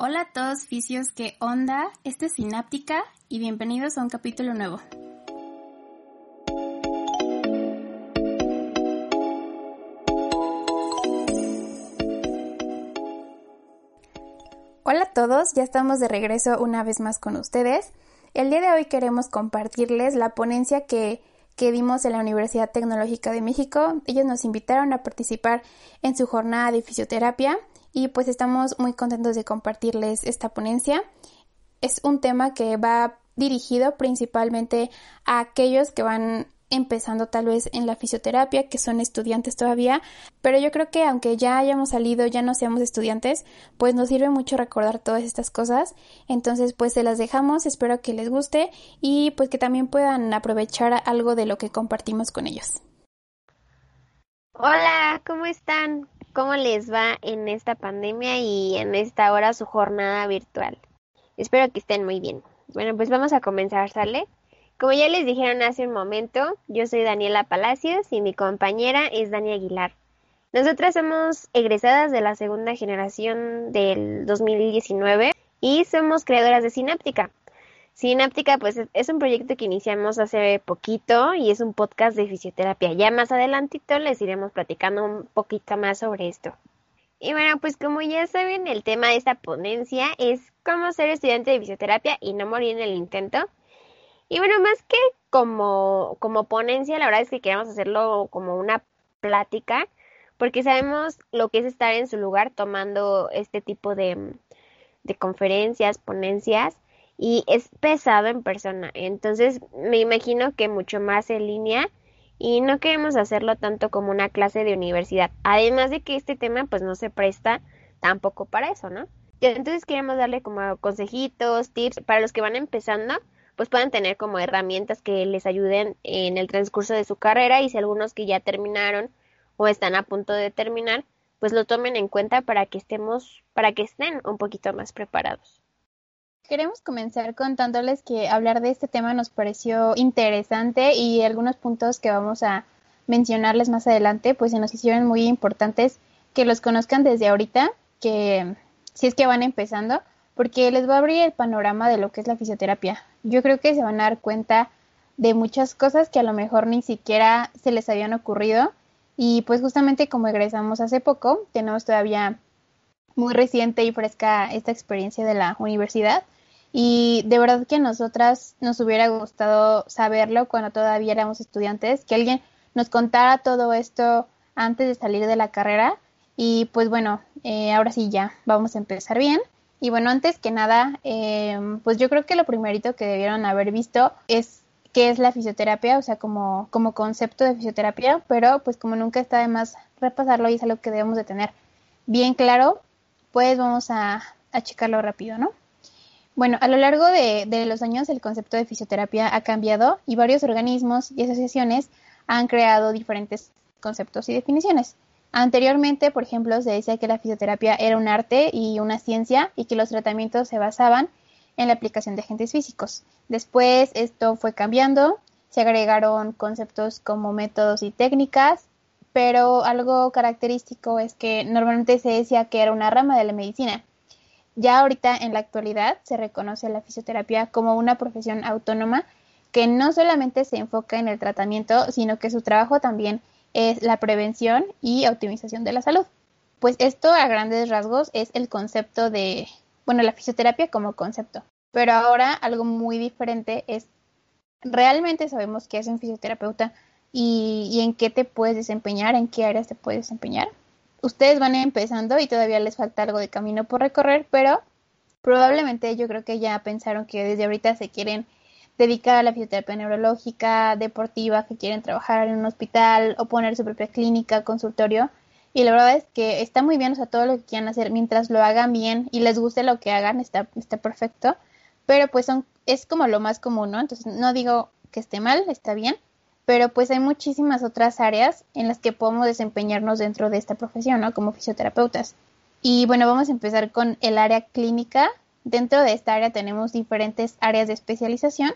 Hola a todos, fisios, ¿qué onda? Este es Sináptica y bienvenidos a un capítulo nuevo. Hola a todos, ya estamos de regreso una vez más con ustedes. El día de hoy queremos compartirles la ponencia que, que dimos en la Universidad Tecnológica de México. Ellos nos invitaron a participar en su jornada de fisioterapia y pues estamos muy contentos de compartirles esta ponencia. Es un tema que va dirigido principalmente a aquellos que van empezando tal vez en la fisioterapia, que son estudiantes todavía, pero yo creo que aunque ya hayamos salido, ya no seamos estudiantes, pues nos sirve mucho recordar todas estas cosas. Entonces, pues se las dejamos, espero que les guste y pues que también puedan aprovechar algo de lo que compartimos con ellos. Hola, ¿cómo están? ¿Cómo les va en esta pandemia y en esta hora su jornada virtual? Espero que estén muy bien. Bueno, pues vamos a comenzar, ¿sale? Como ya les dijeron hace un momento, yo soy Daniela Palacios y mi compañera es Dani Aguilar. Nosotras somos egresadas de la segunda generación del 2019 y somos creadoras de Sináptica. Sináptica pues es un proyecto que iniciamos hace poquito y es un podcast de fisioterapia. Ya más adelantito les iremos platicando un poquito más sobre esto. Y bueno, pues como ya saben, el tema de esta ponencia es cómo ser estudiante de fisioterapia y no morir en el intento. Y bueno, más que como, como ponencia, la verdad es que queremos hacerlo como una plática, porque sabemos lo que es estar en su lugar tomando este tipo de, de conferencias, ponencias, y es pesado en persona. Entonces, me imagino que mucho más en línea y no queremos hacerlo tanto como una clase de universidad. Además de que este tema pues no se presta tampoco para eso, ¿no? Entonces queremos darle como consejitos, tips para los que van empezando pues puedan tener como herramientas que les ayuden en el transcurso de su carrera y si algunos que ya terminaron o están a punto de terminar, pues lo tomen en cuenta para que estemos, para que estén un poquito más preparados. Queremos comenzar contándoles que hablar de este tema nos pareció interesante y algunos puntos que vamos a mencionarles más adelante, pues se nos hicieron muy importantes que los conozcan desde ahorita, que si es que van empezando, porque les va a abrir el panorama de lo que es la fisioterapia. Yo creo que se van a dar cuenta de muchas cosas que a lo mejor ni siquiera se les habían ocurrido y pues justamente como egresamos hace poco, tenemos todavía muy reciente y fresca esta experiencia de la universidad y de verdad que a nosotras nos hubiera gustado saberlo cuando todavía éramos estudiantes, que alguien nos contara todo esto antes de salir de la carrera y pues bueno, eh, ahora sí ya vamos a empezar bien. Y bueno, antes que nada, em, pues yo creo que lo primerito que debieron haber visto es qué es la fisioterapia, o sea, como, como concepto de fisioterapia, pero pues como nunca está de más repasarlo y es algo que debemos de tener bien claro, pues vamos a, a checarlo rápido, ¿no? Bueno, a lo largo de, los años el concepto de fisioterapia ha cambiado y varios organismos y asociaciones han creado diferentes conceptos y definiciones. Anteriormente, por ejemplo, se decía que la fisioterapia era un arte y una ciencia y que los tratamientos se basaban en la aplicación de agentes físicos. Después esto fue cambiando, se agregaron conceptos como métodos y técnicas, pero algo característico es que normalmente se decía que era una rama de la medicina. Ya ahorita en la actualidad se reconoce la fisioterapia como una profesión autónoma que no solamente se enfoca en el tratamiento, sino que su trabajo también es la prevención y optimización de la salud. Pues esto a grandes rasgos es el concepto de, bueno, la fisioterapia como concepto. Pero ahora algo muy diferente es, realmente sabemos qué es un fisioterapeuta y, y en qué te puedes desempeñar, en qué áreas te puedes desempeñar. Ustedes van empezando y todavía les falta algo de camino por recorrer, pero probablemente yo creo que ya pensaron que desde ahorita se quieren dedicar a la fisioterapia neurológica, deportiva, que quieren trabajar en un hospital o poner su propia clínica, consultorio. y la verdad es que está muy bien, o sea, todo lo que quieran hacer, mientras lo hagan bien y les guste lo que hagan, está, está perfecto, pero pues son, es como lo más común, ¿no? Entonces, no digo que esté mal, está bien, pero pues hay muchísimas otras áreas en las que podemos desempeñarnos dentro de esta profesión, ¿no? Como fisioterapeutas. Y bueno, vamos a empezar con el área clínica. Dentro de esta área tenemos diferentes áreas de especialización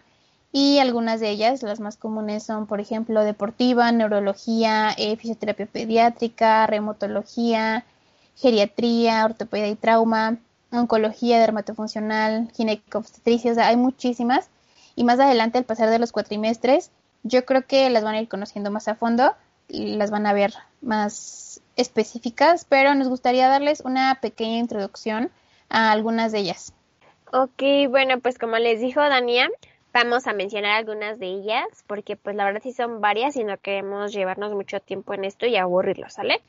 y algunas de ellas, las más comunes son, por ejemplo, deportiva, neurología, eh, fisioterapia pediátrica, reumatología, geriatría, ortopedia y trauma, oncología, dermatofuncional, ginecobstetricia, o hay muchísimas. Y más adelante, al pasar de los cuatrimestres, yo creo que las van a ir conociendo más a fondo y las van a ver más específicas, pero nos gustaría darles una pequeña introducción a algunas de ellas. Ok, bueno, pues como les dijo Dania, Vamos a mencionar algunas de ellas porque pues la verdad sí son varias y no queremos llevarnos mucho tiempo en esto y aburrirlos, ¿sale?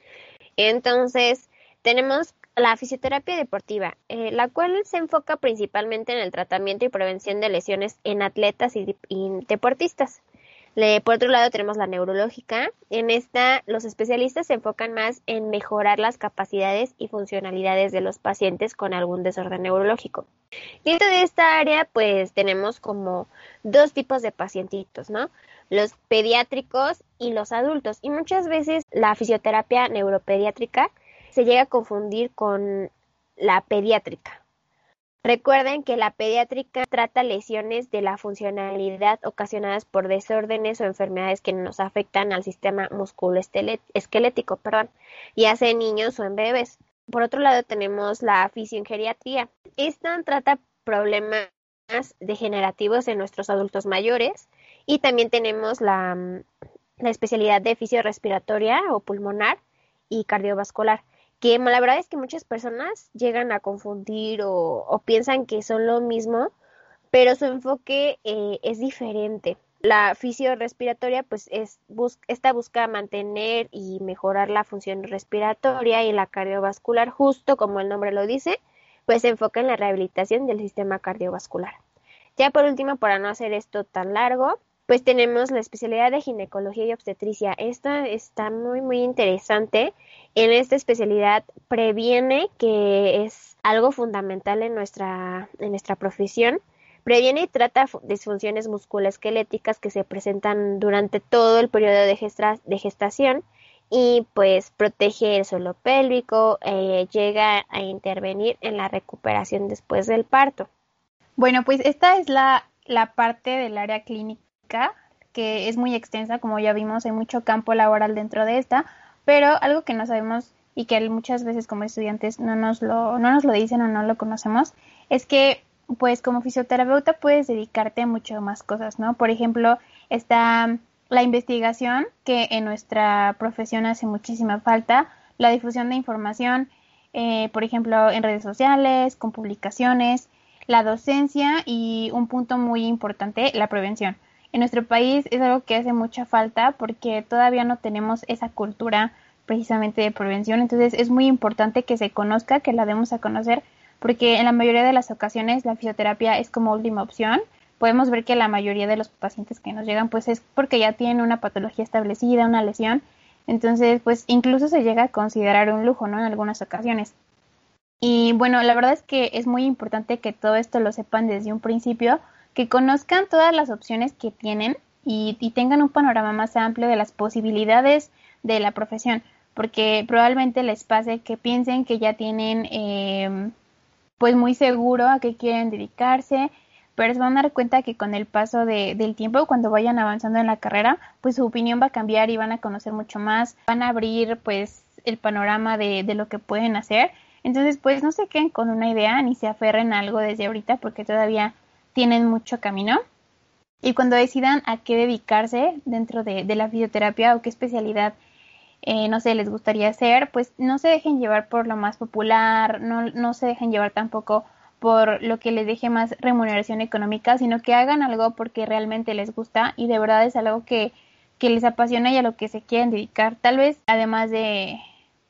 Entonces, tenemos la fisioterapia deportiva, eh, la cual se enfoca principalmente en el tratamiento y prevención de lesiones en atletas y deportistas por otro lado tenemos la neurológica. En esta los especialistas se enfocan más en mejorar las capacidades y funcionalidades de los pacientes con algún desorden neurológico. Dentro de esta área pues tenemos como dos tipos de pacientitos, ¿no? Los pediátricos y los adultos. Y muchas veces la fisioterapia neuropediátrica se llega a confundir con la pediátrica. Recuerden que la pediátrica trata lesiones de la funcionalidad ocasionadas por desórdenes o enfermedades que nos afectan al sistema musculoesquelético, perdón, ya sea en niños o en bebés. Por otro lado tenemos la fisiogeriatría. Esta trata problemas degenerativos en nuestros adultos mayores y también tenemos la, la especialidad de fisiorespiratoria o pulmonar y cardiovascular que la verdad es que muchas personas llegan a confundir o, piensan que son lo mismo, pero su enfoque eh, es diferente. La fisiorespiratoria, pues, es esta busca mantener y mejorar la función respiratoria y la cardiovascular, justo como el nombre lo dice, pues se enfoca en la rehabilitación del sistema cardiovascular. Ya por último, para no hacer esto tan largo, pues tenemos la especialidad de ginecología y obstetricia. Esta está muy, muy interesante. En esta especialidad previene, que es algo fundamental en nuestra, en nuestra profesión, previene y trata disfunciones musculoesqueléticas que se presentan durante todo el periodo de, gestación y pues protege el suelo pélvico, eh, llega a intervenir en la recuperación después del parto. Bueno, pues esta es la, la parte del área clínica que es muy extensa, como ya vimos, hay mucho campo laboral dentro de esta, pero algo que no sabemos y que muchas veces como estudiantes no nos lo, no nos lo dicen o no lo conocemos, es que pues como fisioterapeuta puedes dedicarte a mucho más cosas, ¿no? Por ejemplo, está la investigación, que en nuestra profesión hace muchísima falta, la difusión de información, eh, por ejemplo, en redes sociales, con publicaciones, la docencia y un punto muy importante, la prevención en nuestro país es algo que hace mucha falta porque todavía no tenemos esa cultura precisamente de prevención. Entonces es muy importante que se conozca, que la demos a conocer, porque en la mayoría de las ocasiones la fisioterapia es como última opción. Podemos ver que la mayoría de los pacientes que nos llegan pues es porque ya tienen una patología establecida, una lesión. Entonces pues incluso se llega a considerar un lujo, ¿no? En algunas ocasiones. Y bueno, la verdad es que es muy importante que todo esto lo sepan desde un principio que conozcan todas las opciones que tienen y, tengan un panorama más amplio de las posibilidades de la profesión, porque probablemente les pase que piensen que ya tienen eh, pues muy seguro a qué quieren dedicarse, pero se van a dar cuenta que con el paso de, del tiempo, cuando vayan avanzando en la carrera, pues su opinión va a cambiar y van a conocer mucho más, van a abrir pues el panorama de, de lo que pueden hacer. Entonces, pues no se queden con una idea ni se aferren a algo desde ahorita porque todavía tienen mucho camino. Y cuando decidan a qué dedicarse dentro de, la fisioterapia o qué especialidad, eh, no sé, les gustaría hacer, pues no se dejen llevar por lo más popular, no, no se dejen llevar tampoco por lo que les deje más remuneración económica, sino que hagan algo porque realmente les gusta y de verdad es algo que, que les apasiona y a lo que se quieren dedicar. Tal vez, además de,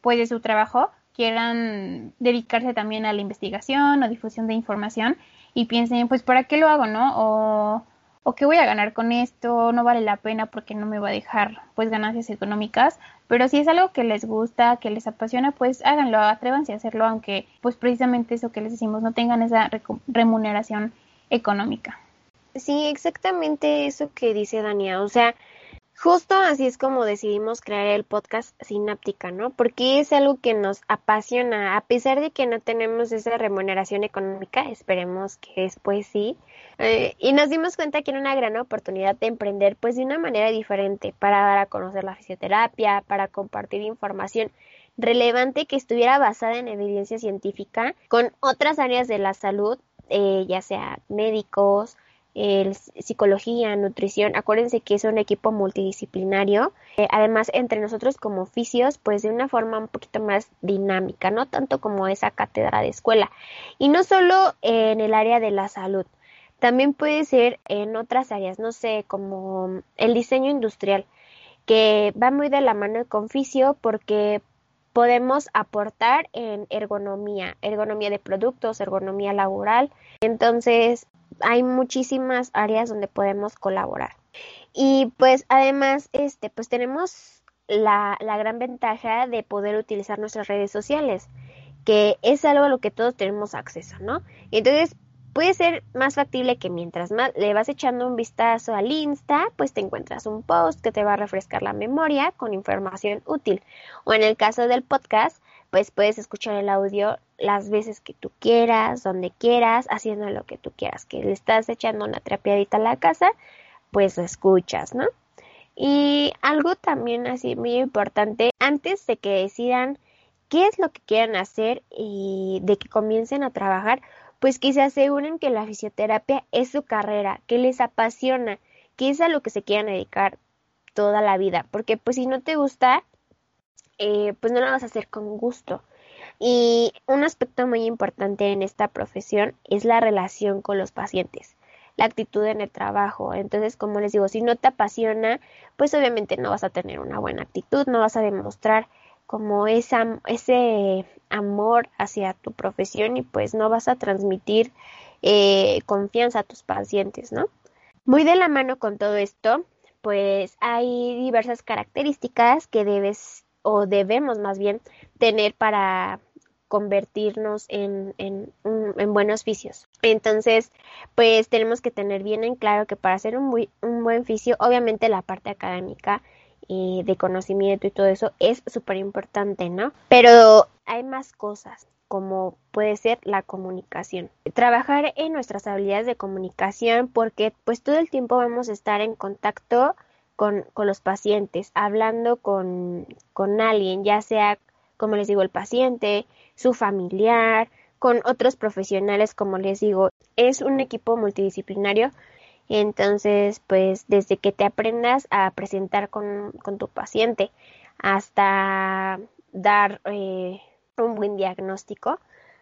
pues, de su trabajo, quieran dedicarse también a la investigación o difusión de información y piensen, pues, ¿para qué lo hago, no? O, o qué voy a ganar con esto, no vale la pena porque no me va a dejar pues ganancias económicas, pero si es algo que les gusta, que les apasiona, pues háganlo, atrévanse a hacerlo, aunque pues precisamente eso que les decimos no tengan esa remuneración económica. Sí, exactamente eso que dice Dania, o sea, Justo así es como decidimos crear el podcast Sináptica, ¿no? Porque es algo que nos apasiona, a pesar de que no tenemos esa remuneración económica, esperemos que después sí. Eh, y nos dimos cuenta que era una gran oportunidad de emprender, pues de una manera diferente, para dar a conocer la fisioterapia, para compartir información relevante que estuviera basada en evidencia científica con otras áreas de la salud, eh, ya sea médicos, el, psicología, nutrición. Acuérdense que es un equipo multidisciplinario. Eh, además, entre nosotros como oficios, pues de una forma un poquito más dinámica, no tanto como esa cátedra de escuela. Y no solo en el área de la salud, también puede ser en otras áreas, no sé, como el diseño industrial, que va muy de la mano con fisio porque podemos aportar en ergonomía, ergonomía de productos, ergonomía laboral. Entonces, hay muchísimas áreas donde podemos colaborar. Y pues además, este, pues tenemos la, la gran ventaja de poder utilizar nuestras redes sociales, que es algo a lo que todos tenemos acceso, ¿no? Entonces, puede ser más factible que mientras más le vas echando un vistazo al Insta, pues te encuentras un post que te va a refrescar la memoria con información útil. O en el caso del podcast, pues puedes escuchar el audio las veces que tú quieras, donde quieras, haciendo lo que tú quieras. Que le estás echando una trapeadita a la casa, pues lo escuchas, ¿no? Y algo también así muy importante, antes de que decidan qué es lo que quieran hacer y de que comiencen a trabajar, pues que se aseguren que la fisioterapia es su carrera, que les apasiona, que es a lo que se quieran dedicar toda la vida, porque pues si no te gusta, eh, pues no lo vas a hacer con gusto. Y un aspecto muy importante en esta profesión es la relación con los pacientes, la actitud en el trabajo. Entonces, como les digo, si no te apasiona, pues obviamente no vas a tener una buena actitud, no vas a demostrar como esa, ese amor hacia tu profesión y pues no vas a transmitir eh, confianza a tus pacientes, ¿no? Muy de la mano con todo esto, pues hay diversas características que debes o debemos más bien tener para convertirnos en, en, en, buenos vicios. Entonces, pues tenemos que tener bien en claro que para hacer un, un buen vicio, obviamente la parte académica y de conocimiento y todo eso es súper importante, ¿no? Pero hay más cosas como puede ser la comunicación. Trabajar en nuestras habilidades de comunicación porque pues todo el tiempo vamos a estar en contacto con, con los pacientes, hablando con, con alguien, ya sea, como les digo, el paciente, su familiar, con otros profesionales, como les digo, es un equipo multidisciplinario. Entonces, pues desde que te aprendas a presentar con, con tu paciente hasta dar eh, un buen diagnóstico,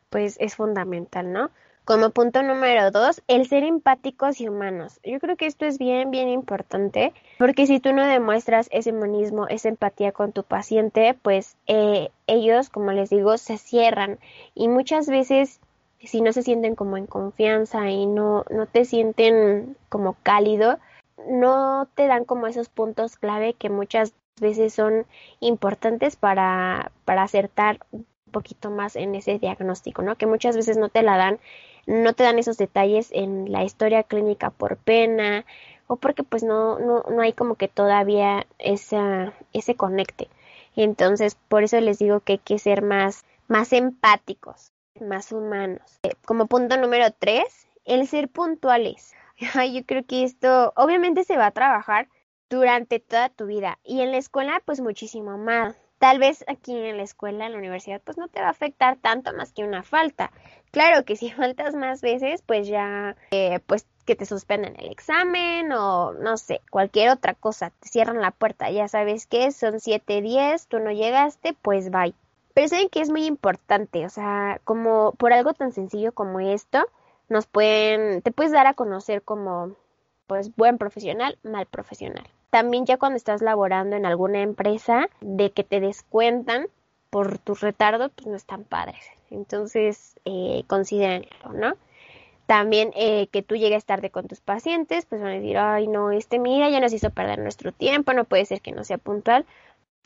pues es fundamental, ¿no? Como punto número dos, el ser empáticos y humanos. Yo creo que esto es bien, bien importante, porque si tú no demuestras ese humanismo, esa empatía con tu paciente, pues eh, ellos, como les digo, se cierran y muchas veces si no se sienten como en confianza y no, no te sienten como cálido, no te dan como esos puntos clave que muchas veces son importantes para, para acertar un poquito más en ese diagnóstico, ¿no? Que muchas veces no te la dan no te dan esos detalles en la historia clínica por pena o porque pues no, no, no hay como que todavía esa, ese conecte. Entonces, por eso les digo que hay que ser más, más empáticos, más humanos. Eh, como punto número tres, el ser puntuales. Yo creo que esto obviamente se va a trabajar durante toda tu vida y en la escuela pues muchísimo más. Tal vez aquí en la escuela, en la universidad, pues no te va a afectar tanto más que una falta. Claro que si faltas más veces, pues ya, eh, pues que te suspenden el examen o no sé, cualquier otra cosa, te cierran la puerta, ya sabes que son 7 10, tú no llegaste, pues bye. Pero saben que es muy importante, o sea, como por algo tan sencillo como esto, nos pueden, te puedes dar a conocer como, pues, buen profesional, mal profesional también ya cuando estás laborando en alguna empresa, de que te descuentan por tu retardo, pues no están padres. Entonces, eh, considérenlo, ¿no? También eh, que tú llegues tarde con tus pacientes, pues van a decir, ay no, este mira, ya nos hizo perder nuestro tiempo, no puede ser que no sea puntual.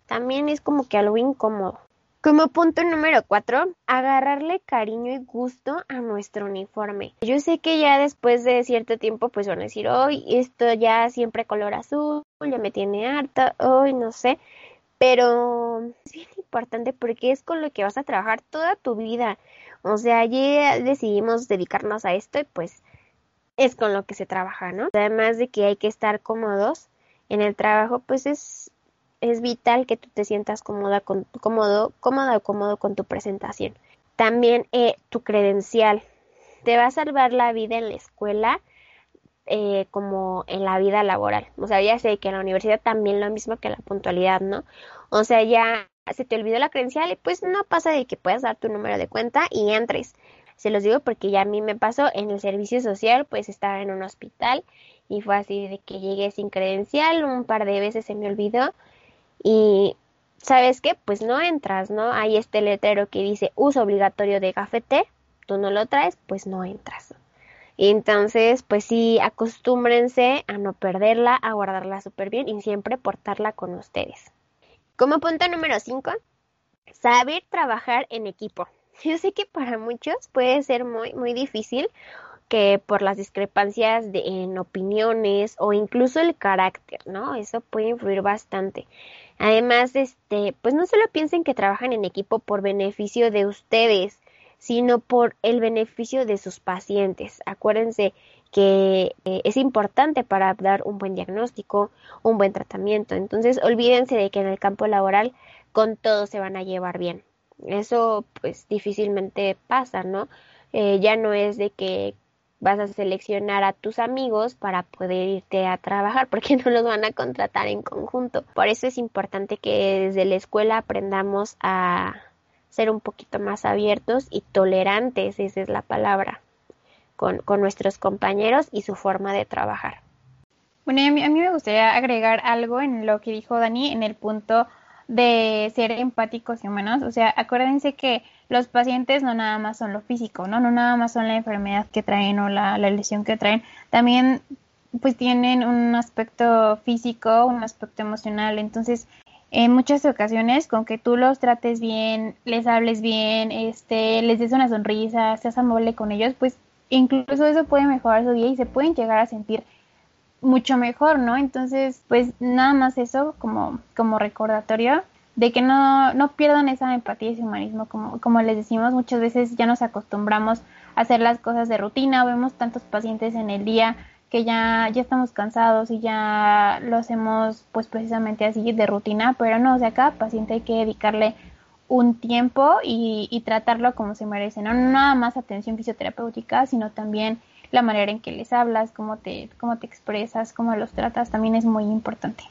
También es como que algo incómodo. Como punto número cuatro, agarrarle cariño y gusto a nuestro uniforme. Yo sé que ya después de cierto tiempo pues van a decir, hoy esto ya siempre color azul, ya me tiene harta, hoy no sé, pero es bien importante porque es con lo que vas a trabajar toda tu vida. O sea, ya decidimos dedicarnos a esto y pues es con lo que se trabaja, ¿no? Además de que hay que estar cómodos en el trabajo, pues es, es vital que tú te sientas cómoda con, cómodo, cómoda o cómodo con tu presentación. También eh, tu credencial. Te va a salvar la vida en la escuela eh, como en la vida laboral. O sea, ya sé que en la universidad también lo mismo que la puntualidad, ¿no? O sea, ya se te olvidó la credencial y pues no pasa de que puedas dar tu número de cuenta y entres. Se los digo porque ya a mí me pasó en el servicio social, pues estaba en un hospital y fue así de que llegué sin credencial, un par de veces se me olvidó y ¿sabes qué? Pues no entras, ¿no? Hay este letrero que dice uso obligatorio de gafete, tú no lo traes, pues no entras. Entonces, pues sí, acostúmbrense a no perderla, a guardarla súper bien y siempre portarla con ustedes. Como punto número 5, saber trabajar en equipo. Yo sé que para muchos puede ser muy, muy difícil que por las discrepancias en opiniones o incluso el carácter, ¿no? Eso puede influir bastante. Además, este, pues no solo piensen que trabajan en equipo por beneficio de ustedes, sino por el beneficio de sus pacientes. Acuérdense que eh, es importante para dar un buen diagnóstico, un buen tratamiento. Entonces, olvídense de que en el campo laboral con todo se van a llevar bien. Eso pues difícilmente pasa, ¿no? Eh, ya no es de que vas a seleccionar a tus amigos para poder irte a trabajar porque no los van a contratar en conjunto. Por eso es importante que desde la escuela aprendamos a ser un poquito más abiertos y tolerantes, esa es la palabra con, nuestros compañeros y su forma de trabajar. Bueno, a mí, a mí me gustaría agregar algo en lo que dijo Dani en el punto de ser empáticos y humanos. O sea, acuérdense que los pacientes no nada más son lo físico, ¿no? No nada más son la enfermedad que traen o la, la lesión que traen. También pues tienen un aspecto físico, un aspecto emocional. Entonces, en muchas ocasiones, con que tú los trates bien, les hables bien, este, les des una sonrisa, seas amable con ellos, pues incluso eso puede mejorar su día y se pueden llegar a sentir mucho mejor, ¿no? Entonces, pues nada más eso como, como recordatorio de que no, no pierdan esa empatía y ese humanismo, como, como les decimos, muchas veces ya nos acostumbramos a hacer las cosas de rutina, vemos tantos pacientes en el día que ya, ya estamos cansados y ya lo hacemos pues precisamente así de rutina, pero no, o sea, cada paciente hay que dedicarle un tiempo y, tratarlo como se merece, ¿no? nada más atención fisioterapéutica, sino también la manera en que les hablas, cómo te, cómo te expresas, cómo los tratas, también es muy importante.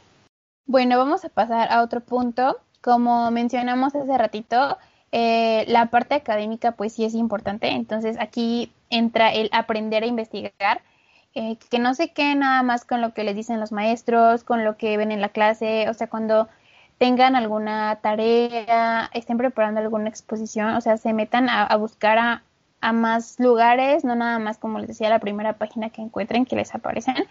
Bueno, vamos a pasar a otro punto. Como mencionamos hace ratito, eh, la parte académica pues sí es importante, entonces aquí entra el aprender a investigar, eh, que no se quede nada más con lo que les dicen los maestros, con lo que ven en la clase, o sea, cuando tengan alguna tarea, estén preparando alguna exposición, o sea, se metan a, buscar a, más lugares, no nada más como les decía la primera página que encuentren que les aparecen.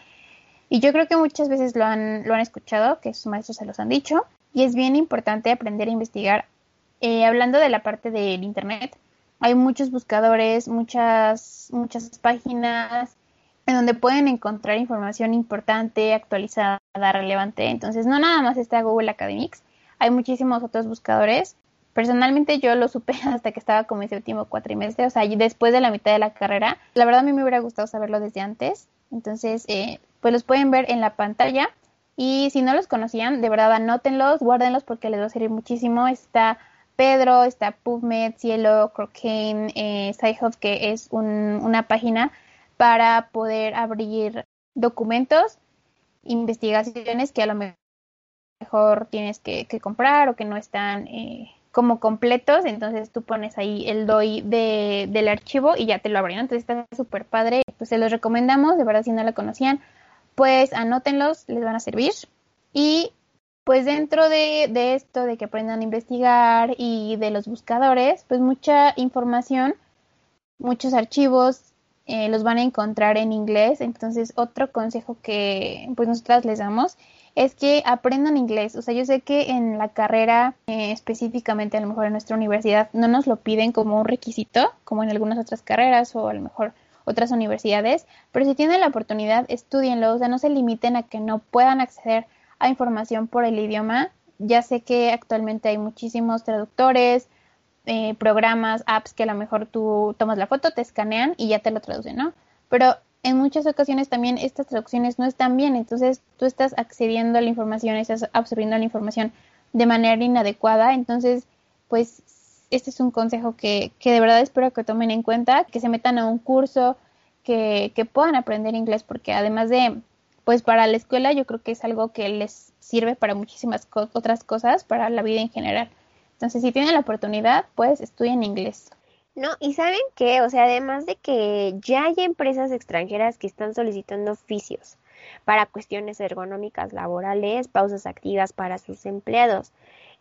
Y yo creo que muchas veces lo han, escuchado, que sus maestros se los han dicho, y es bien importante aprender a investigar. Eh, hablando de la parte del Internet, hay muchos buscadores, muchas páginas, en donde pueden encontrar información importante, actualizada, relevante. Entonces, no nada más está Google Academics, hay muchísimos otros buscadores. Personalmente yo lo supe hasta que estaba como en séptimo cuatrimestre, o sea, después de la mitad de la carrera. La verdad a mí me hubiera gustado saberlo desde antes. Entonces, eh, pues los pueden ver en la pantalla. Y si no los conocían, de verdad anótenlos, guárdenlos porque les va a servir muchísimo. Está Pedro, está PubMed, Cielo, Crocaine, eh, Sci-Hub, que es una página para poder abrir documentos, investigaciones que a lo mejor tienes que, comprar o que no están eh, como completos, entonces tú pones ahí el DOI de, del archivo y ya te lo abren, entonces está súper padre, pues se los recomendamos, de verdad si no la conocían, pues anótenlos, les van a servir. Y pues dentro de, de esto de que aprendan a investigar y de los buscadores, pues mucha información, muchos archivos eh, los van a encontrar en inglés. Entonces, otro consejo que pues nosotras les damos es que aprendan inglés. O sea, yo sé que en la carrera, eh, específicamente a lo mejor en nuestra universidad, no nos lo piden como un requisito, como en algunas otras carreras o a lo mejor otras universidades, pero si tienen la oportunidad, estudienlo, o sea, no se limiten a que no puedan acceder a información por el idioma. Ya sé que actualmente hay muchísimos traductores, eh, programas, apps que a lo mejor tú tomas la foto, te escanean y ya te lo traducen, ¿no? Pero en muchas ocasiones también estas traducciones no están bien, entonces tú estás accediendo a la información, estás absorbiendo la información de manera inadecuada, entonces pues este es un consejo que, que de verdad espero que tomen en cuenta, que se metan a un curso, que, que puedan aprender inglés, porque además de, pues para la escuela yo creo que es algo que les sirve para muchísimas otras cosas, para la vida en general. Entonces, si tienen la oportunidad, pues estudien inglés. No, y saben que, o sea, además de que ya hay empresas extranjeras que están solicitando oficios para cuestiones ergonómicas laborales, pausas activas para sus empleados.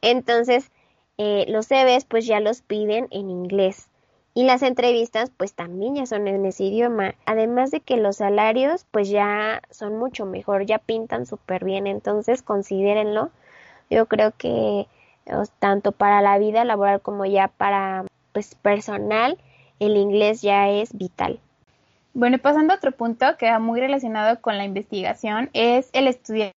Entonces, eh, los CVs pues ya los piden en inglés. Y las entrevistas pues también ya son en ese idioma. Además de que los salarios pues ya son mucho mejor, ya pintan súper bien. Entonces considérenlo. Yo creo que tanto para la vida laboral como ya para pues personal, el inglés ya es vital. Bueno, pasando a otro punto que va muy relacionado con la investigación, es el estudiar.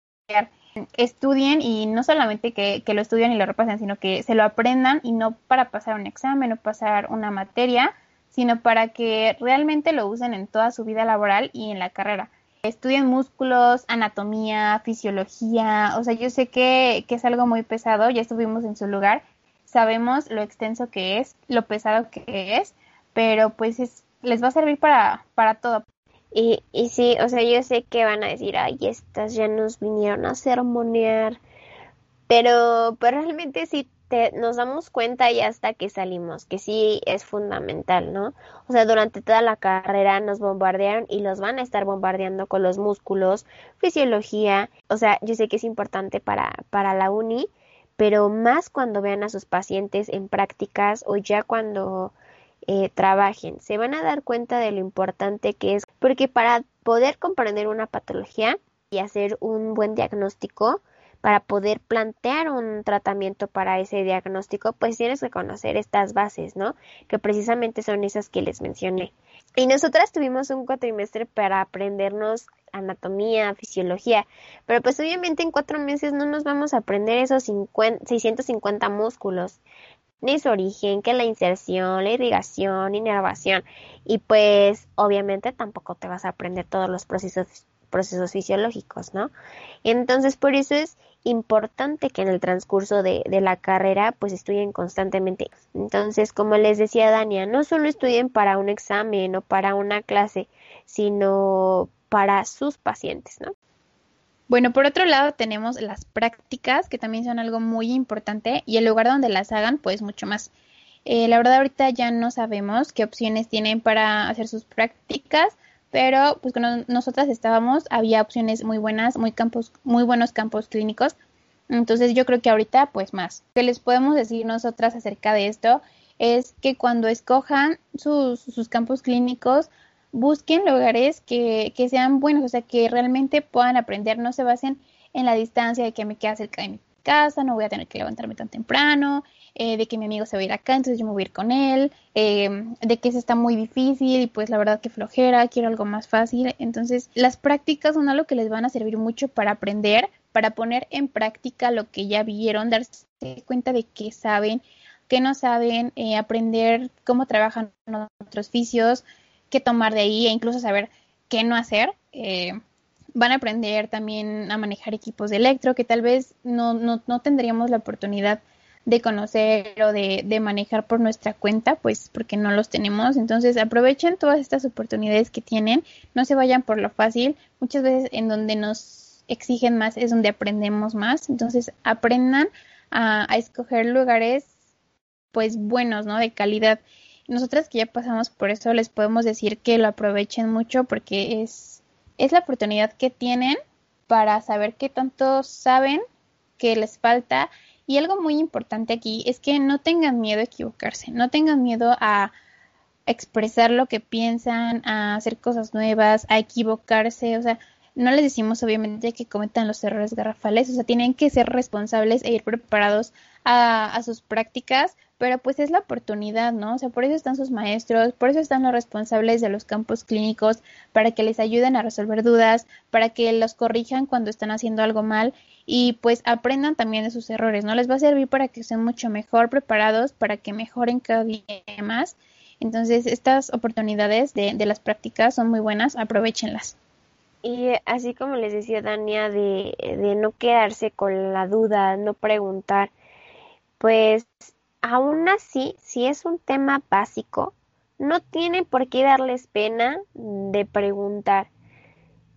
Estudien y no solamente que, que lo estudien y lo repasen, sino que se lo aprendan y no para pasar un examen o pasar una materia, sino para que realmente lo usen en toda su vida laboral y en la carrera. Estudien músculos, anatomía, fisiología, o sea, yo sé que, que es algo muy pesado, ya estuvimos en su lugar, sabemos lo extenso que es, lo pesado que es, pero pues es, les va a servir para, para todo. Y, y sí, o sea, yo sé que van a decir, ay, estas ya nos vinieron a sermonear, pero, pero realmente sí te, nos damos cuenta y hasta que salimos, que sí es fundamental, ¿no? O sea, durante toda la carrera nos bombardearon y los van a estar bombardeando con los músculos, fisiología, o sea, yo sé que es importante para, para la uni, pero más cuando vean a sus pacientes en prácticas o ya cuando eh, trabajen, se van a dar cuenta de lo importante que es, porque para poder comprender una patología y hacer un buen diagnóstico, para poder plantear un tratamiento para ese diagnóstico, pues tienes que conocer estas bases, ¿no? Que precisamente son esas que les mencioné. Y nosotras tuvimos un cuatrimestre para aprendernos anatomía, fisiología, pero pues obviamente en cuatro meses no nos vamos a aprender esos 650 músculos, ni su origen, que la inserción, la irrigación, inervación, y pues obviamente tampoco te vas a aprender todos los procesos procesos fisiológicos, ¿no? Entonces, por eso es importante que en el transcurso de, de, la carrera pues estudien constantemente. Entonces, como les decía Dania, no solo estudien para un examen o para una clase, sino para sus pacientes, ¿no? Bueno, por otro lado tenemos las prácticas, que también son algo muy importante, y el lugar donde las hagan, pues mucho más. Eh, la verdad ahorita ya no sabemos qué opciones tienen para hacer sus prácticas, pero pues cuando nosotras estábamos había opciones muy buenas, muy campos, muy buenos campos clínicos. Entonces yo creo que ahorita pues más. Lo que les podemos decir nosotras acerca de esto es que cuando escojan sus, sus campos clínicos, busquen lugares que, que sean buenos, o sea, que realmente puedan aprender, no se basen en la distancia de que me queda cerca de casa, no voy a tener que levantarme tan temprano, eh, de que mi amigo se va a ir acá, entonces yo me voy a ir con él, eh, de que eso está muy difícil y pues la verdad que flojera, quiero algo más fácil. Entonces las prácticas son algo que les van a servir mucho para aprender, para poner en práctica lo que ya vieron, darse cuenta de qué saben, qué no saben, eh, aprender cómo trabajan otros oficios, qué tomar de ahí e incluso saber qué no hacer. Eh, van a aprender también a manejar equipos de electro que tal vez no, no, no tendríamos la oportunidad de conocer o de, de, manejar por nuestra cuenta, pues porque no los tenemos. Entonces aprovechen todas estas oportunidades que tienen, no se vayan por lo fácil. Muchas veces en donde nos exigen más es donde aprendemos más. Entonces aprendan a, a escoger lugares pues buenos, ¿no? De calidad. Nosotras que ya pasamos por eso les podemos decir que lo aprovechen mucho porque es, es la oportunidad que tienen para saber qué tanto saben, qué les falta. Y algo muy importante aquí es que no tengan miedo a equivocarse, no tengan miedo a, expresar lo que piensan, a hacer cosas nuevas, a equivocarse, o sea, no les decimos obviamente que cometan los errores garrafales, o sea, tienen que ser responsables e ir preparados a, sus prácticas, pero pues es la oportunidad, ¿no? O sea, por eso están sus maestros, por eso están los responsables de los campos clínicos, para que les ayuden a resolver dudas, para que los corrijan cuando están haciendo algo mal y pues aprendan también de sus errores, ¿no? Les va a servir para que estén mucho mejor preparados, para que mejoren cada día más. Entonces, estas oportunidades de, de las prácticas son muy buenas, aprovechenlas. Y así como les decía Dania, de, de no quedarse con la duda, no preguntar, pues aún así, si es un tema básico, no tiene por qué darles pena de preguntar,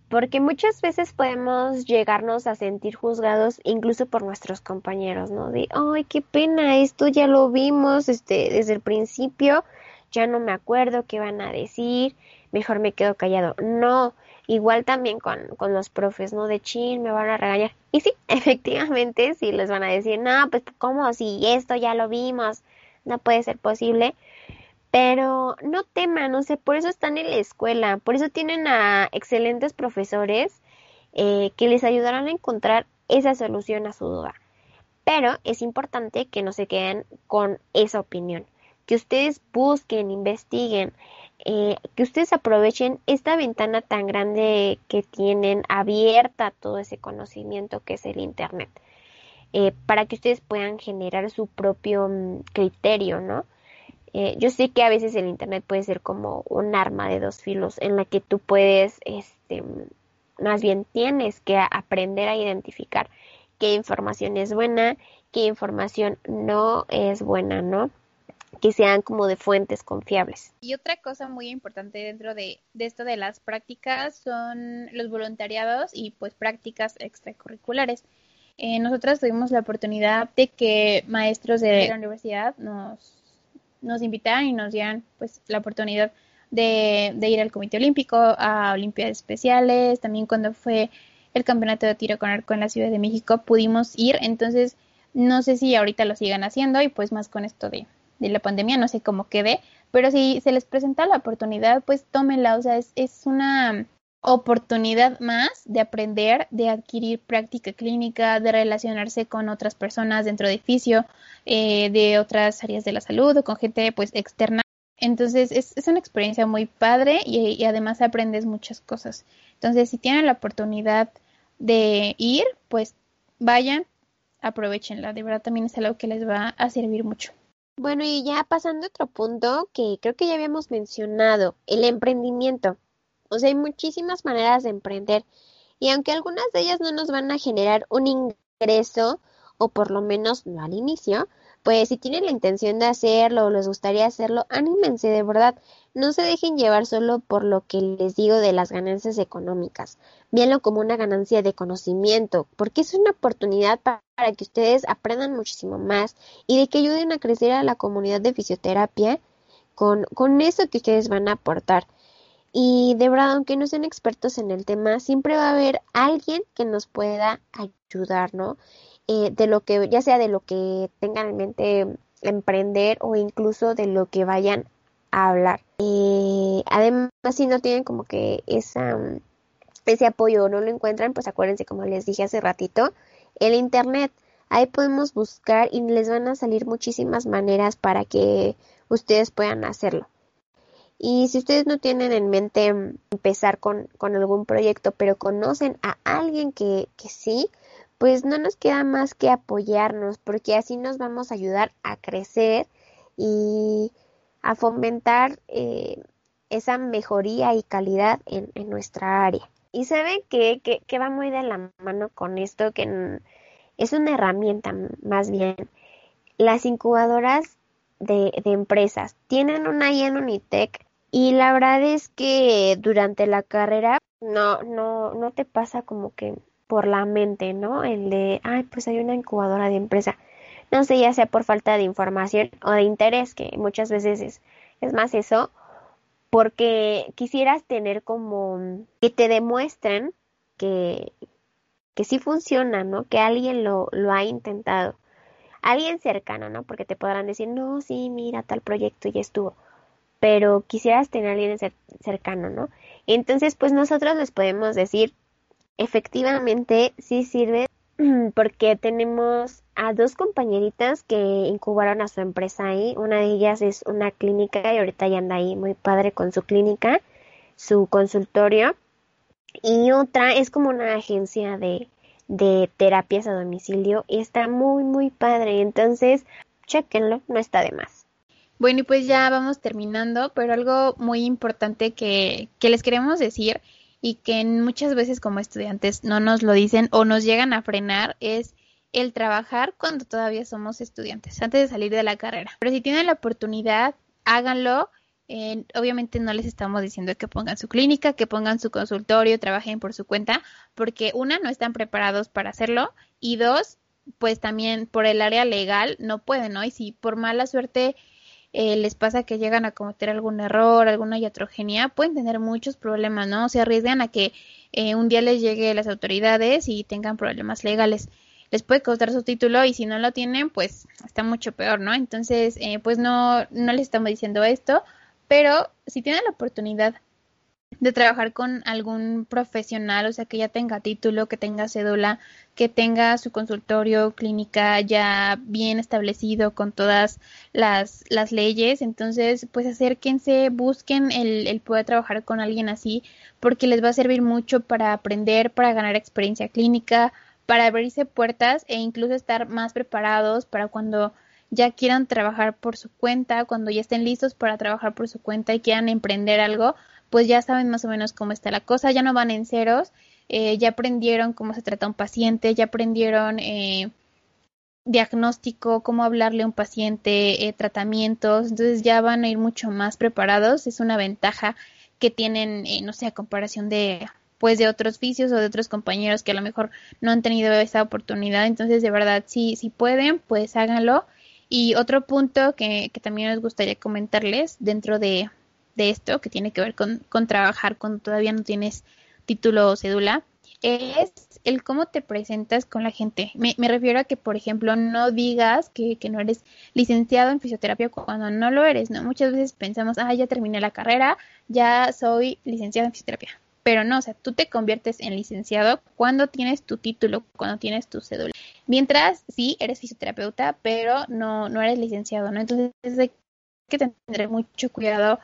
porque muchas veces podemos llegarnos a sentir juzgados incluso por nuestros compañeros, ¿no? De, ay, qué pena, esto ya lo vimos este, desde el principio, ya no me acuerdo qué van a decir, mejor me quedo callado. No, Igual también con, con los profes, ¿no? De chin, me van a regañar. Y sí, efectivamente, sí les van a decir, no, pues ¿cómo? Si esto ya lo vimos, no puede ser posible. Pero no teman, no sé, por eso están en la escuela, por eso tienen a excelentes profesores eh, que les ayudarán a encontrar esa solución a su duda. Pero es importante que no se queden con esa opinión, que ustedes busquen, investiguen, eh, que ustedes aprovechen esta ventana tan grande que tienen abierta todo ese conocimiento que es el Internet, eh, para que ustedes puedan generar su propio mm, criterio, ¿no? Eh, yo sé que a veces el Internet puede ser como un arma de dos filos en la que tú puedes, este, más bien tienes que aprender a identificar qué información es buena, qué información no es buena, ¿no? Que sean como de fuentes confiables. Y otra cosa muy importante dentro de, esto de las prácticas son los voluntariados y pues prácticas extracurriculares. Eh, nosotras tuvimos la oportunidad de que maestros de la universidad nos, nos invitaran y nos dieran pues la oportunidad de, de ir al Comité Olímpico, a Olimpiadas Especiales, también cuando fue el campeonato de tiro con arco en la Ciudad de México pudimos ir, entonces no sé si ahorita lo sigan haciendo y pues más con esto de, de la pandemia, no sé cómo quede, pero si se les presenta la oportunidad, pues tómenla, o sea, es, es una oportunidad más de aprender, de adquirir práctica clínica, de relacionarse con otras personas dentro de edificio, eh, de otras áreas de la salud o con gente pues externa. Entonces es, es una experiencia muy padre y, y, además aprendes muchas cosas. Entonces si tienen la oportunidad de ir, pues vayan, aprovechenla. De verdad también es algo que les va a servir mucho. Bueno, y ya pasando a otro punto que creo que ya habíamos mencionado, el emprendimiento. O sea, hay muchísimas maneras de emprender y aunque algunas de ellas no nos van a generar un ingreso, o por lo menos no al inicio, pues si tienen la intención de hacerlo o les gustaría hacerlo, anímense de verdad. No se dejen llevar solo por lo que les digo de las ganancias económicas. Véanlo como una ganancia de conocimiento, porque es una oportunidad para, que ustedes aprendan muchísimo más y de que ayuden a crecer a la comunidad de fisioterapia con, con eso que ustedes van a aportar. Y de verdad, aunque no sean expertos en el tema, siempre va a haber alguien que nos pueda ayudar, ¿no? Eh, de lo que, ya sea de lo que tengan en mente emprender o incluso de lo que vayan a hablar. Eh, además, si no tienen como que esa, ese apoyo o no lo encuentran, pues acuérdense, como les dije hace ratito, el Internet. Ahí podemos buscar y les van a salir muchísimas maneras para que ustedes puedan hacerlo. Y si ustedes no tienen en mente empezar con, con algún proyecto, pero conocen a alguien que, que sí, pues no nos queda más que apoyarnos, porque así nos vamos a ayudar a crecer y a fomentar eh, esa mejoría y calidad en, nuestra área. Y saben que, que, va muy de la mano con esto, que es una herramienta más bien. Las incubadoras de, de empresas tienen una ahí en Unitec y la verdad es que durante la carrera no, no, no te pasa como que por la mente, ¿no? El de, ay, pues hay una incubadora de empresa. No sé, ya sea por falta de información o de interés, que muchas veces es, es más eso, porque quisieras tener como que te demuestren que, que sí funciona, ¿no? Que alguien lo, lo ha intentado. Alguien cercano, ¿no? Porque te podrán decir, no, sí, mira, tal proyecto ya estuvo. pero quisieras tener a alguien cercano, ¿no? Entonces, pues nosotros les podemos decir, efectivamente, sí sirve porque tenemos a dos compañeritas que incubaron a su empresa ahí. Una de ellas es una clínica y ahorita ya anda ahí muy padre con su clínica, su consultorio. Y otra es como una agencia de, de terapias a domicilio y está muy, muy padre. Entonces, chequenlo, no está de más. Bueno, y pues ya vamos terminando, pero algo muy importante que, que les queremos decir y que muchas veces como estudiantes no nos lo dicen o nos llegan a frenar es el trabajar cuando todavía somos estudiantes, antes de salir de la carrera. Pero si tienen la oportunidad, háganlo. Obviamente no les estamos diciendo que pongan su clínica, que pongan su consultorio, trabajen por su cuenta, porque una, no están preparados para hacerlo y dos, pues también por el área legal no pueden, ¿no? Y si por mala suerte eh, les pasa que llegan a cometer algún error, alguna iatrogenia, pueden tener muchos problemas, ¿no? Se arriesgan a que eh, un día les llegue las autoridades y tengan problemas legales. Les puede costar su título y si no lo tienen, pues está mucho peor, ¿no? Entonces, eh, pues no, no les estamos diciendo esto, pero si tienen la oportunidad de trabajar con algún profesional, o sea, que ya tenga título, que tenga cédula, que tenga su consultorio, clínica ya bien establecido con todas las, las leyes. Entonces, pues acérquense, busquen el, el poder trabajar con alguien así, porque les va a servir mucho para aprender, para ganar experiencia clínica, para abrirse puertas e incluso estar más preparados para cuando ya quieran trabajar por su cuenta, cuando ya estén listos para trabajar por su cuenta y quieran emprender algo, pues ya saben más o menos cómo está la cosa, ya no van en ceros, eh, ya aprendieron cómo se trata un paciente, ya aprendieron eh, diagnóstico, cómo hablarle a un paciente, eh, tratamientos, entonces ya van a ir mucho más preparados, es una ventaja que tienen, no sé, a comparación de pues de otros vicios o de otros compañeros que a lo mejor no han tenido esa oportunidad, entonces de verdad si, si pueden, pues háganlo. Y otro punto que, que también nos gustaría comentarles dentro de, de esto, que tiene que ver con, con trabajar cuando todavía no tienes título o cédula, es el cómo te presentas con la gente. Me, refiero a que, por ejemplo, no digas que, que, no eres licenciado en fisioterapia cuando no lo eres, ¿no? Muchas veces pensamos, ah, ya terminé la carrera, ya soy licenciado en fisioterapia. Pero no, o sea, tú te conviertes en licenciado cuando tienes tu título, cuando tienes tu cédula. Mientras, sí, eres fisioterapeuta, pero no, no eres licenciado, ¿no? Entonces hay que tener mucho cuidado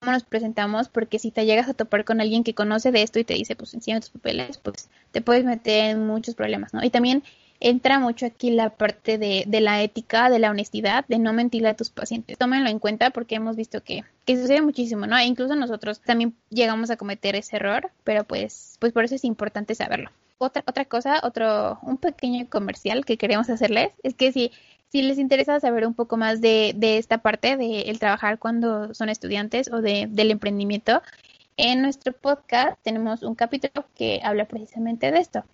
cómo nos presentamos, porque si te llegas a topar con alguien que conoce de esto y te dice, pues enseña tus papeles, pues te puedes meter en muchos problemas, ¿no? Y también entra mucho aquí la parte de, de la ética, de la honestidad, de no mentirle a tus pacientes. Tómenlo en cuenta porque hemos visto que, que sucede muchísimo, ¿no? E incluso nosotros también llegamos a cometer ese error, pero pues, pues por eso es importante saberlo. Otra, otra cosa, otro, un pequeño comercial que queremos hacerles es que si si les interesa saber un poco más de, de esta parte de el trabajar cuando son estudiantes o de, del emprendimiento, en nuestro podcast tenemos un capítulo que habla precisamente de esto,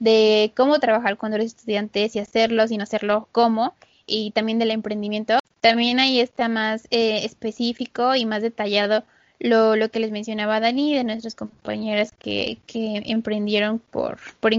de cómo trabajar cuando eres estudiante, si hacerlo, si no hacerlo, cómo, y también del emprendimiento. También ahí está más eh, específico y más detallado lo, lo que les mencionaba Dani de nuestras compañeras que, que emprendieron por, por,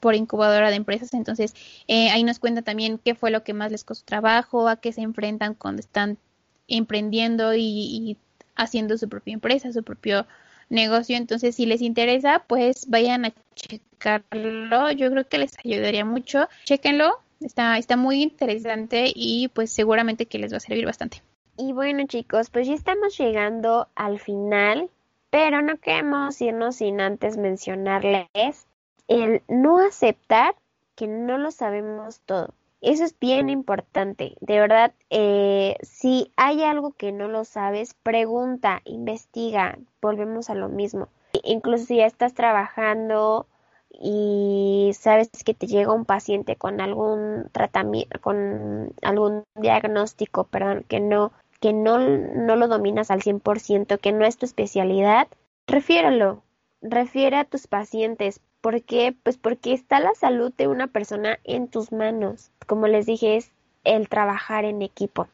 por incubadora de empresas. Entonces, eh, ahí nos cuenta también qué fue lo que más les costó trabajo, a qué se enfrentan cuando están emprendiendo y, haciendo su propia empresa, su propio negocio. Entonces, si les interesa, pues vayan a checarlo. Yo creo que les ayudaría mucho. Chequenlo. Está, está muy interesante y pues seguramente que les va a servir bastante. Y bueno chicos, pues ya estamos llegando al final, pero no queremos irnos sin antes mencionarles el no aceptar que no lo sabemos todo. Eso es bien importante. De verdad, eh, si hay algo que no lo sabes, pregunta, investiga. Volvemos a lo mismo. Incluso si ya estás trabajando y sabes que te llega un paciente con algún tratamiento, con algún diagnóstico, perdón, que no que no, no lo dominas al 100%, que no es tu especialidad, refiéralo, refiere a tus pacientes. ¿Por qué? Pues porque está la salud de una persona en tus manos. Como les dije, es el trabajar en equipo.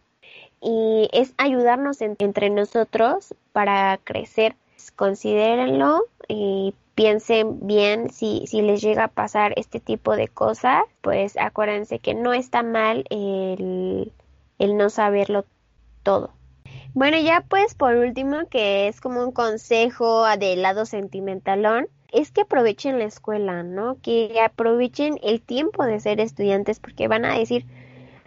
Y es ayudarnos entre nosotros para crecer. Considérenlo y piensen bien si, si les llega a pasar este tipo de cosas. Pues acuérdense que no está mal el, el no saberlo todo. Bueno, ya pues por último, que es como un consejo de lado sentimentalón, es que aprovechen la escuela, ¿no? Que aprovechen el tiempo de ser estudiantes porque van a decir,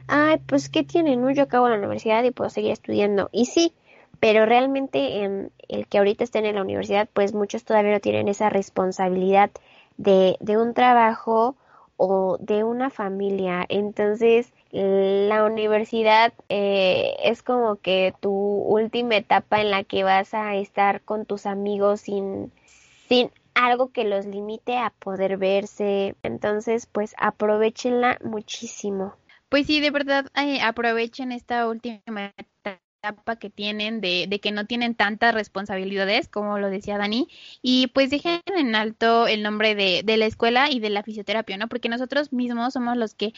ay, pues ¿qué tienen? No? Yo acabo la universidad y puedo seguir estudiando. Y sí, pero realmente en el que ahorita estén en la universidad, pues muchos todavía no tienen esa responsabilidad de, de un trabajo o de una familia. Entonces, la universidad eh, es como que tu última etapa en la que vas a estar con tus amigos sin, sin algo que los limite a poder verse. Entonces, pues aprovechenla muchísimo. Pues sí, de verdad, eh, aprovechen esta última etapa que tienen de, de, que no tienen tantas responsabilidades, como lo decía Dani, y pues dejen en alto el nombre de, de la escuela y de la fisioterapia, ¿no? Porque nosotros mismos somos los que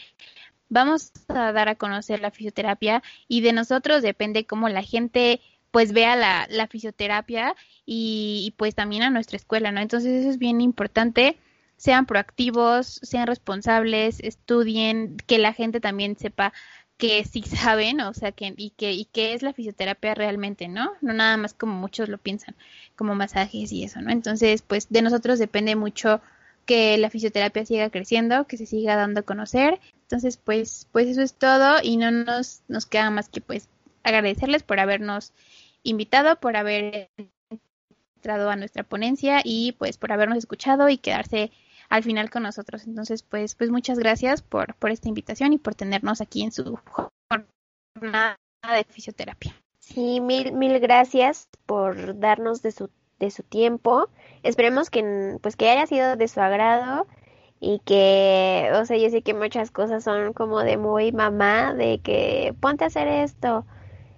vamos a dar a conocer la fisioterapia y de nosotros depende cómo la gente pues vea la, la fisioterapia y, pues también a nuestra escuela, ¿no? Entonces eso es bien importante, sean proactivos, sean responsables, estudien, que la gente también sepa que sí saben, o sea, que y que y que es la fisioterapia realmente, ¿no? No nada más como muchos lo piensan, como masajes y eso, ¿no? Entonces, pues de nosotros depende mucho que la fisioterapia siga creciendo, que se siga dando a conocer. Entonces, pues pues eso es todo y no nos nos queda más que pues agradecerles por habernos invitado, por haber entrado a nuestra ponencia y pues por habernos escuchado y quedarse al final con nosotros. Entonces, pues, pues muchas gracias por, por esta invitación y por tenernos aquí en su jornada de fisioterapia. Sí, mil, mil gracias por darnos de su, de su tiempo. Esperemos que, pues, que haya sido de su agrado y que, o sea, yo sé que muchas cosas son como de muy mamá, de que ponte a hacer esto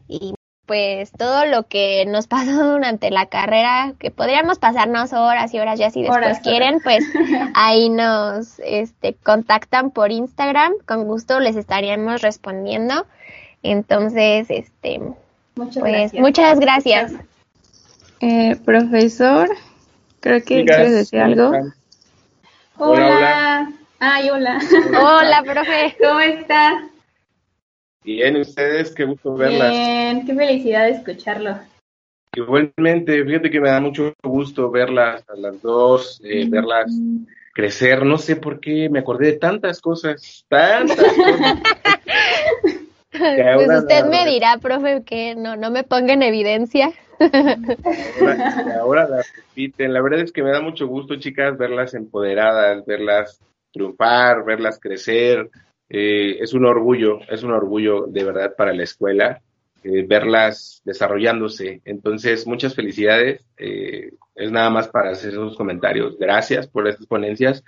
y pues todo lo que nos pasó durante la carrera, que podríamos pasarnos horas y horas ya si después horas, quieren, horas. pues ahí nos este, contactan por Instagram, con gusto les estaríamos respondiendo. Entonces, este, muchas pues gracias. muchas gracias. Eh, profesor, creo que quieres decir algo. Hola. hola. Ay, hola. Hola, profe. ¿Cómo estás? Bien, ustedes, qué gusto verlas. Bien, qué felicidad escucharlo. Igualmente, fíjate que me da mucho gusto verlas a las dos, eh, mm. verlas crecer. No sé por qué me acordé de tantas cosas, tantas cosas. pues usted me dirá, profe, que no, no me ponga en evidencia. Ahora, ahora las repiten. La verdad es que me da mucho gusto, chicas, verlas empoderadas, verlas triunfar, verlas crecer, eh, es un orgullo, es un orgullo de verdad para la escuela eh, verlas desarrollándose. Entonces, muchas felicidades. Eh, es nada más para hacer esos comentarios. Gracias por estas ponencias.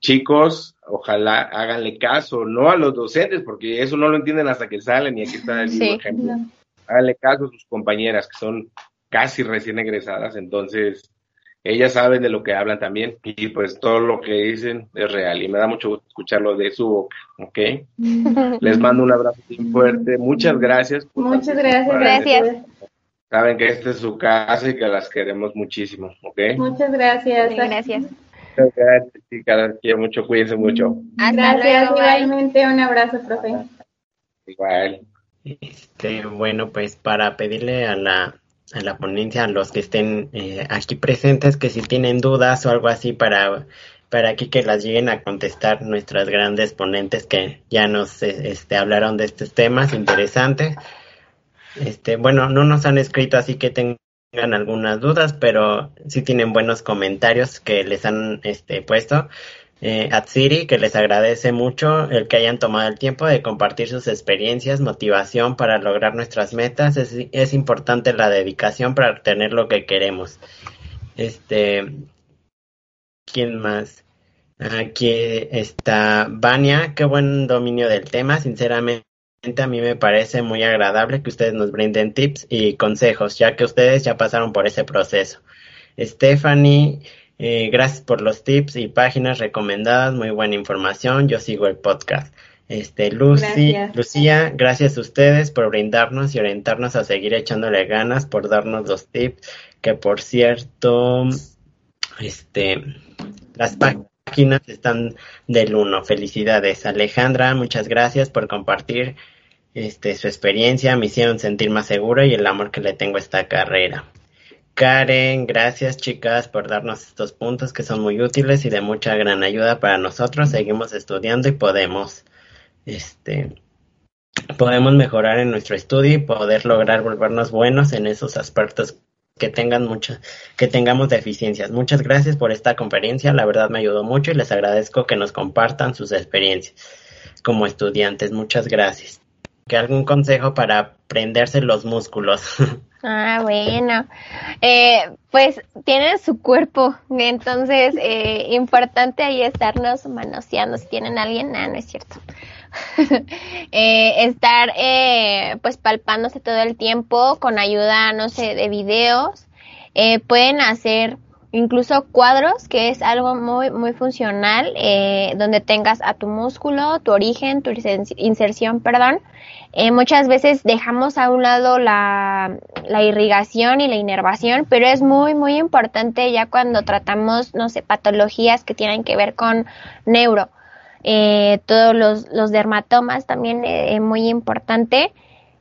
Chicos, ojalá háganle caso, no a los docentes, porque eso no lo entienden hasta que salen y aquí está el sí, ejemplo. No. Háganle caso a sus compañeras que son casi recién egresadas, entonces ellas saben de lo que hablan también y pues todo lo que dicen es real y me da mucho gusto escucharlo de su boca, ¿ok? Les mando un abrazo bien fuerte, muchas gracias. Muchas gracias, gracias. Saben que esta es su casa y que las queremos muchísimo, ¿ok? Muchas gracias. Sí, gracias. Muchas gracias, chicas, quiero mucho, cuídense mucho. Hasta gracias, luego, igualmente, un abrazo, profe. Igual. Este, bueno, pues para pedirle a la a la ponencia, a los que estén eh, aquí presentes, que si tienen dudas o algo así para, para aquí que las lleguen a contestar nuestras grandes ponentes que ya nos este, hablaron de estos temas interesantes. Este, bueno, no nos han escrito así que tengan algunas dudas, pero sí tienen buenos comentarios que les han este, puesto eh, Atsiri, que les agradece mucho el que hayan tomado el tiempo de compartir sus experiencias, motivación para lograr nuestras metas. Es, es importante la dedicación para obtener lo que queremos. Este, ¿quién más? Aquí está Vania, qué buen dominio del tema, sinceramente. A mí me parece muy agradable que ustedes nos brinden tips y consejos, ya que ustedes ya pasaron por ese proceso. Stephanie, eh, gracias por los tips y páginas recomendadas, muy buena información. Yo sigo el podcast. Este, Lucy, gracias. Lucía, gracias a ustedes por brindarnos y orientarnos a seguir echándole ganas, por darnos los tips, que por cierto, este, las páginas están del uno. Felicidades. Alejandra, muchas gracias por compartir este, su experiencia, me hicieron sentir más seguro y el amor que le tengo a esta carrera. Karen, gracias chicas por darnos estos puntos que son muy útiles y de mucha gran ayuda para nosotros. Seguimos estudiando y podemos, este, podemos mejorar en nuestro estudio y poder lograr volvernos buenos en esos aspectos que tengan muchas, que tengamos deficiencias. Muchas gracias por esta conferencia, la verdad me ayudó mucho y les agradezco que nos compartan sus experiencias como estudiantes. Muchas gracias. ¿Qué algún consejo para aprenderse los músculos? Ah, bueno. Eh, pues tienen su cuerpo, entonces eh, importante ahí estarnos manoseando. Si tienen a alguien, nada, no es cierto. eh, estar eh, pues palpándose todo el tiempo con ayuda, no sé, de videos. Eh, pueden hacer incluso cuadros, que es algo muy, muy funcional, eh, donde tengas a tu músculo, tu origen, tu inserción, perdón. Eh, muchas veces dejamos a un lado la, la irrigación y la inervación, pero es muy, muy importante ya cuando tratamos, no sé, patologías que tienen que ver con neuro. Eh, todos los, los dermatomas también es muy importante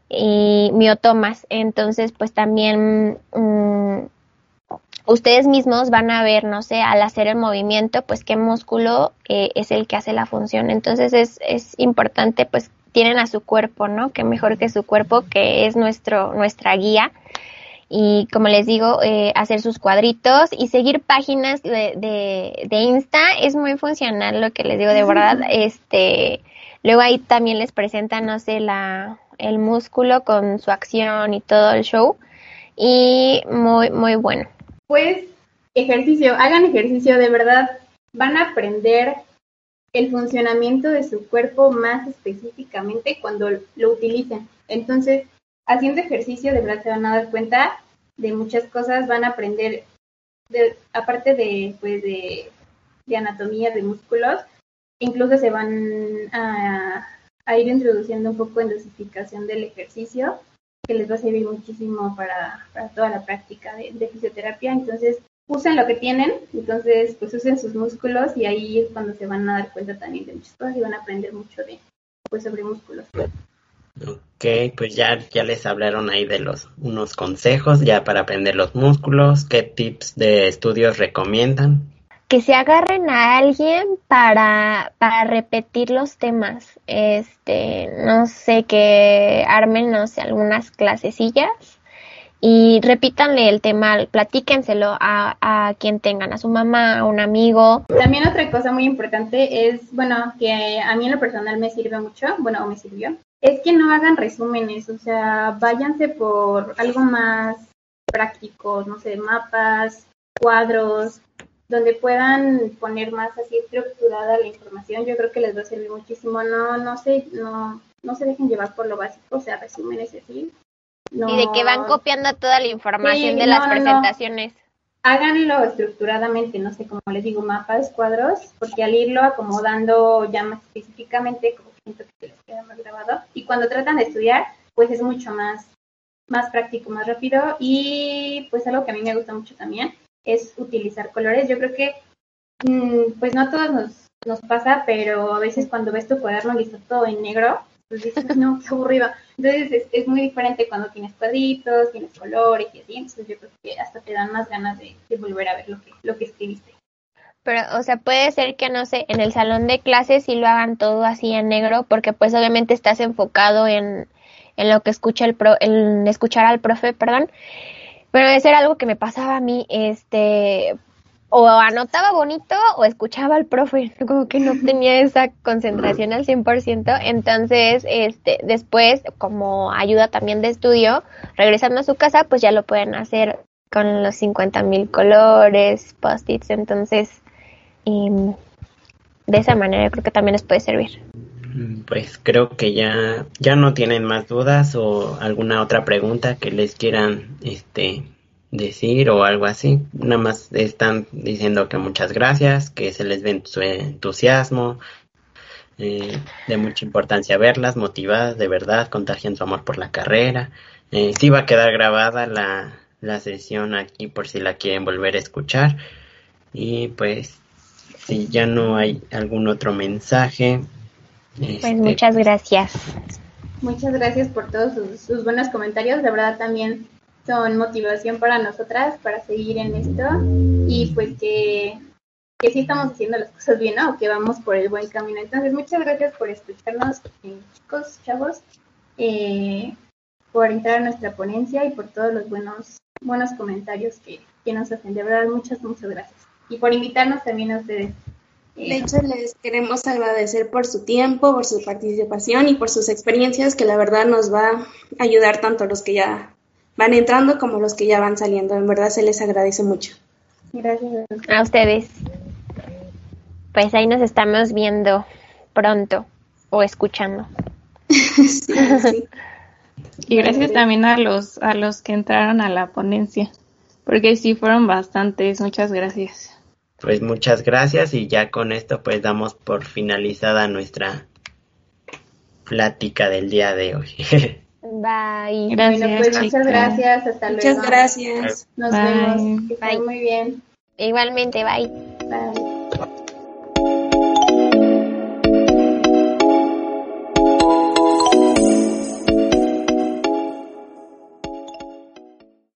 y miotomas. Entonces, pues también mm, ustedes mismos van a ver, no sé, al hacer el movimiento, pues qué músculo eh, es el que hace la función. Entonces es, es importante, pues tienen a su cuerpo, ¿no? Que mejor que su cuerpo, que es nuestro, nuestra guía. Y como les digo, eh, hacer sus cuadritos y seguir páginas de, de, de Insta es muy funcional, lo que les digo de verdad. Este, luego ahí también les presentan, no sé, la, el músculo con su acción y todo el show. Y muy, muy bueno pues ejercicio, hagan ejercicio de verdad, van a aprender el funcionamiento de su cuerpo más específicamente cuando lo utilicen. Entonces, haciendo ejercicio de verdad se van a dar cuenta de muchas cosas, van a aprender, de, aparte de, pues, de anatomía de músculos, incluso se van a, a, ir introduciendo un poco en dosificación del ejercicio que les va a servir muchísimo para, para toda la práctica de, de, fisioterapia. Entonces, usen lo que tienen, entonces, pues usen sus músculos y ahí es cuando se van a dar cuenta también de muchas cosas y van a aprender mucho de, pues, sobre músculos. Ok, pues ya, ya les hablaron ahí de los unos consejos ya para aprender los músculos, qué tips de estudios recomiendan que se agarren a alguien para, para repetir los temas. Este, no sé, que armen, no sé, algunas clasecillas y repítanle el tema, platíquenselo a, a quien tengan, a su mamá, a un amigo. También otra cosa muy importante es, bueno, que a mí en lo personal me sirve mucho, bueno, o me sirvió, es que no hagan resúmenes, o sea, váyanse por algo más práctico, no sé, mapas, cuadros, donde puedan poner más así estructurada la información, yo creo que les va a servir muchísimo. No, no se, no, no se dejen llevar por lo básico, o sea, resúmenes así. No. Y de que van copiando toda la información sí, de no, las presentaciones. No. Háganlo estructuradamente, no sé, como les digo, mapas, cuadros, porque al irlo acomodando ya más específicamente, como siento que les queda más grabado, y cuando tratan de estudiar, pues es mucho más, más práctico, más rápido, y pues algo que a mí me gusta mucho también, es utilizar colores. Yo creo que, mmm, pues no a todos nos, nos pasa, pero a veces cuando ves tu cuaderno y está todo en negro, pues dices, no, qué aburrido. Entonces es, es, muy diferente cuando tienes cuadritos, tienes colores y así, entonces yo creo que hasta te dan más ganas de, de volver a ver lo que, lo que escribiste. Pero, o sea, puede ser que, no sé, en el salón de clases sí lo hagan todo así en negro, porque pues obviamente estás enfocado en, en lo que escucha el pro, en escuchar al profe, perdón. Pero eso era algo que me pasaba a mí, este, o anotaba bonito o escuchaba al profe, como que no tenía esa concentración al 100%, entonces, este, después, como ayuda también de estudio, regresando a su casa, pues ya lo pueden hacer con los 50 mil colores, post-its, entonces, y de esa manera creo que también les puede servir. Pues creo que ya, ya no tienen más dudas o alguna otra pregunta que les quieran este decir o algo así. Nada más están diciendo que muchas gracias, que se les ve su entusiasmo, eh, de mucha importancia verlas, motivadas, de verdad, contagian su amor por la carrera. Eh, sí va a quedar grabada la, la sesión aquí por si la quieren volver a escuchar. Y pues, si ya no hay algún otro mensaje, pues este, muchas gracias. Muchas gracias por todos sus, buenos comentarios. De verdad también son motivación para nosotras para seguir en esto y pues que, que sí estamos haciendo las cosas bien, ¿no? Que vamos por el buen camino. Entonces, muchas gracias por escucharnos, eh, chicos, chavos, eh, por entrar a nuestra ponencia y por todos los buenos, buenos comentarios que, que nos hacen. De verdad, muchas, muchas gracias. Y por invitarnos también a ustedes. De hecho, les queremos agradecer por su tiempo, por su participación y por sus experiencias, que la verdad nos va a ayudar tanto a los que ya van entrando como los que ya van saliendo. En verdad se les agradece mucho. Gracias a ustedes. Pues ahí nos estamos viendo pronto o escuchando. Y gracias también a los a los que entraron a la ponencia, porque sí fueron bastantes. Muchas gracias. Pues muchas gracias y ya con esto pues damos por finalizada nuestra plática del día de hoy. Bye. Gracias. Pues, muchas gracias. Hasta luego. Muchas gracias. Nos vemos. Que Bye. muy bien. Igualmente, bye. Bye.